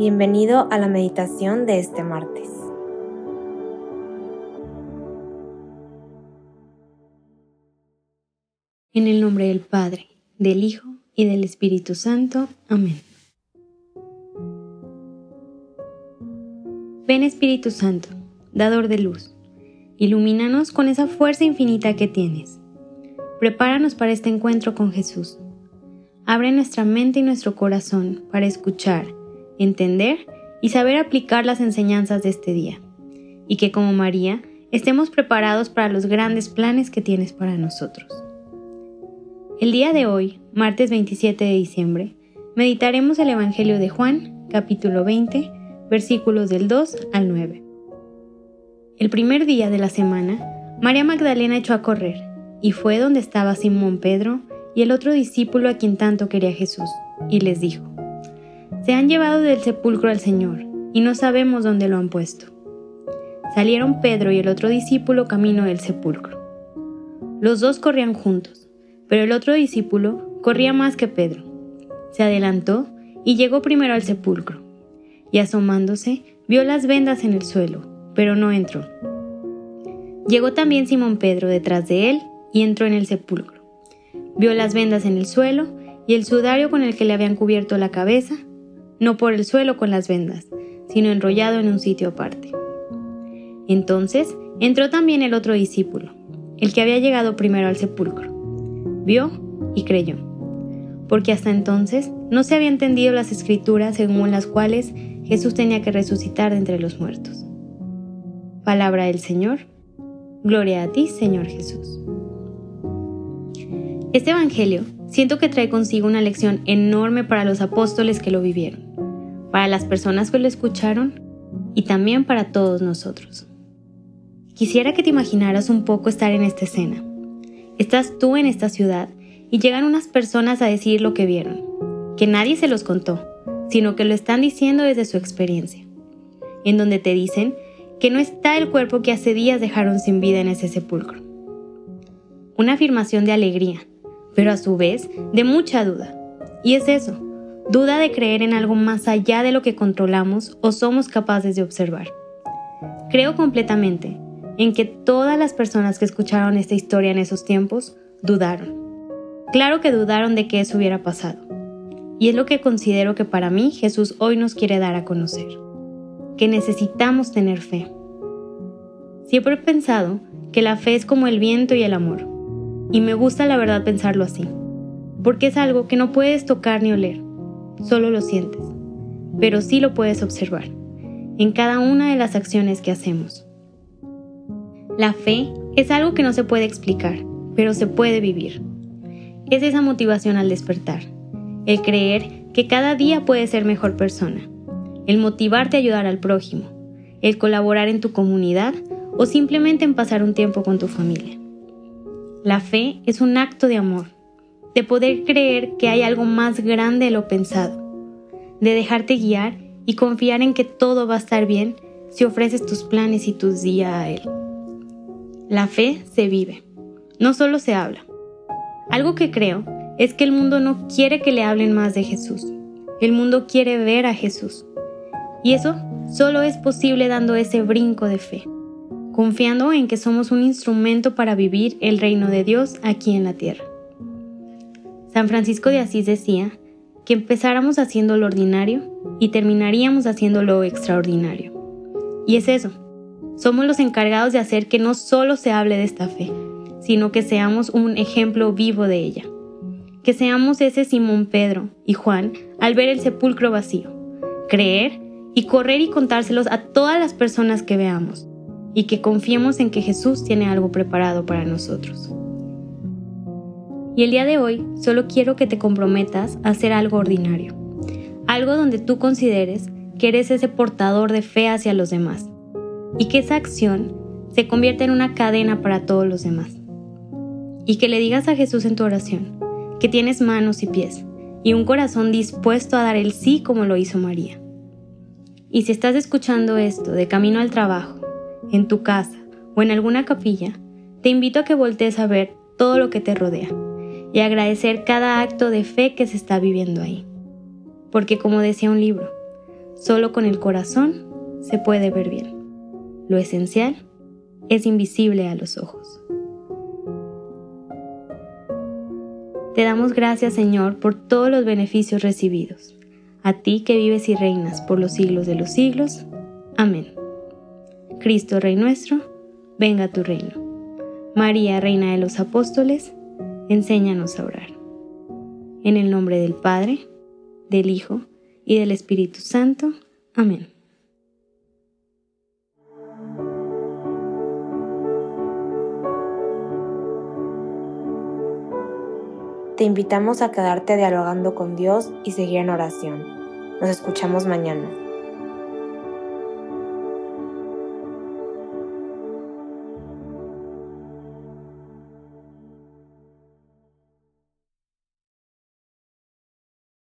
Bienvenido a la meditación de este martes. En el nombre del Padre, del Hijo y del Espíritu Santo. Amén. Ven Espíritu Santo, dador de luz, ilumínanos con esa fuerza infinita que tienes. Prepáranos para este encuentro con Jesús. Abre nuestra mente y nuestro corazón para escuchar entender y saber aplicar las enseñanzas de este día, y que como María estemos preparados para los grandes planes que tienes para nosotros. El día de hoy, martes 27 de diciembre, meditaremos el Evangelio de Juan, capítulo 20, versículos del 2 al 9. El primer día de la semana, María Magdalena echó a correr, y fue donde estaba Simón Pedro y el otro discípulo a quien tanto quería Jesús, y les dijo, se han llevado del sepulcro al Señor, y no sabemos dónde lo han puesto. Salieron Pedro y el otro discípulo camino del sepulcro. Los dos corrían juntos, pero el otro discípulo corría más que Pedro. Se adelantó y llegó primero al sepulcro, y asomándose vio las vendas en el suelo, pero no entró. Llegó también Simón Pedro detrás de él y entró en el sepulcro. Vio las vendas en el suelo y el sudario con el que le habían cubierto la cabeza, no por el suelo con las vendas, sino enrollado en un sitio aparte. Entonces entró también el otro discípulo, el que había llegado primero al sepulcro. Vio y creyó, porque hasta entonces no se había entendido las escrituras según las cuales Jesús tenía que resucitar de entre los muertos. Palabra del Señor. Gloria a ti, Señor Jesús. Este Evangelio siento que trae consigo una lección enorme para los apóstoles que lo vivieron para las personas que lo escucharon y también para todos nosotros. Quisiera que te imaginaras un poco estar en esta escena. Estás tú en esta ciudad y llegan unas personas a decir lo que vieron, que nadie se los contó, sino que lo están diciendo desde su experiencia, en donde te dicen que no está el cuerpo que hace días dejaron sin vida en ese sepulcro. Una afirmación de alegría, pero a su vez de mucha duda. Y es eso, duda de creer en algo más allá de lo que controlamos o somos capaces de observar. Creo completamente en que todas las personas que escucharon esta historia en esos tiempos dudaron. Claro que dudaron de que eso hubiera pasado. Y es lo que considero que para mí Jesús hoy nos quiere dar a conocer. Que necesitamos tener fe. Siempre he pensado que la fe es como el viento y el amor. Y me gusta la verdad pensarlo así. Porque es algo que no puedes tocar ni oler solo lo sientes, pero sí lo puedes observar en cada una de las acciones que hacemos. La fe es algo que no se puede explicar, pero se puede vivir. Es esa motivación al despertar, el creer que cada día puedes ser mejor persona, el motivarte a ayudar al prójimo, el colaborar en tu comunidad o simplemente en pasar un tiempo con tu familia. La fe es un acto de amor, de poder creer que hay algo más grande de lo pensado, de dejarte guiar y confiar en que todo va a estar bien si ofreces tus planes y tus días a Él. La fe se vive, no solo se habla. Algo que creo es que el mundo no quiere que le hablen más de Jesús. El mundo quiere ver a Jesús. Y eso solo es posible dando ese brinco de fe, confiando en que somos un instrumento para vivir el reino de Dios aquí en la tierra. San Francisco de Asís decía que empezáramos haciendo lo ordinario y terminaríamos haciendo lo extraordinario. Y es eso, somos los encargados de hacer que no solo se hable de esta fe, sino que seamos un ejemplo vivo de ella. Que seamos ese Simón Pedro y Juan al ver el sepulcro vacío, creer y correr y contárselos a todas las personas que veamos, y que confiemos en que Jesús tiene algo preparado para nosotros. Y el día de hoy solo quiero que te comprometas a hacer algo ordinario, algo donde tú consideres que eres ese portador de fe hacia los demás y que esa acción se convierta en una cadena para todos los demás. Y que le digas a Jesús en tu oración que tienes manos y pies y un corazón dispuesto a dar el sí como lo hizo María. Y si estás escuchando esto de camino al trabajo, en tu casa o en alguna capilla, te invito a que voltees a ver todo lo que te rodea y agradecer cada acto de fe que se está viviendo ahí. Porque como decía un libro, Solo con el corazón se puede ver bien. Lo esencial es invisible a los ojos. Te damos gracias, Señor, por todos los beneficios recibidos. A ti que vives y reinas por los siglos de los siglos. Amén. Cristo, Rey nuestro, venga a tu reino. María, Reina de los Apóstoles, enséñanos a orar. En el nombre del Padre, del Hijo y del Espíritu Santo. Amén. Te invitamos a quedarte dialogando con Dios y seguir en oración. Nos escuchamos mañana.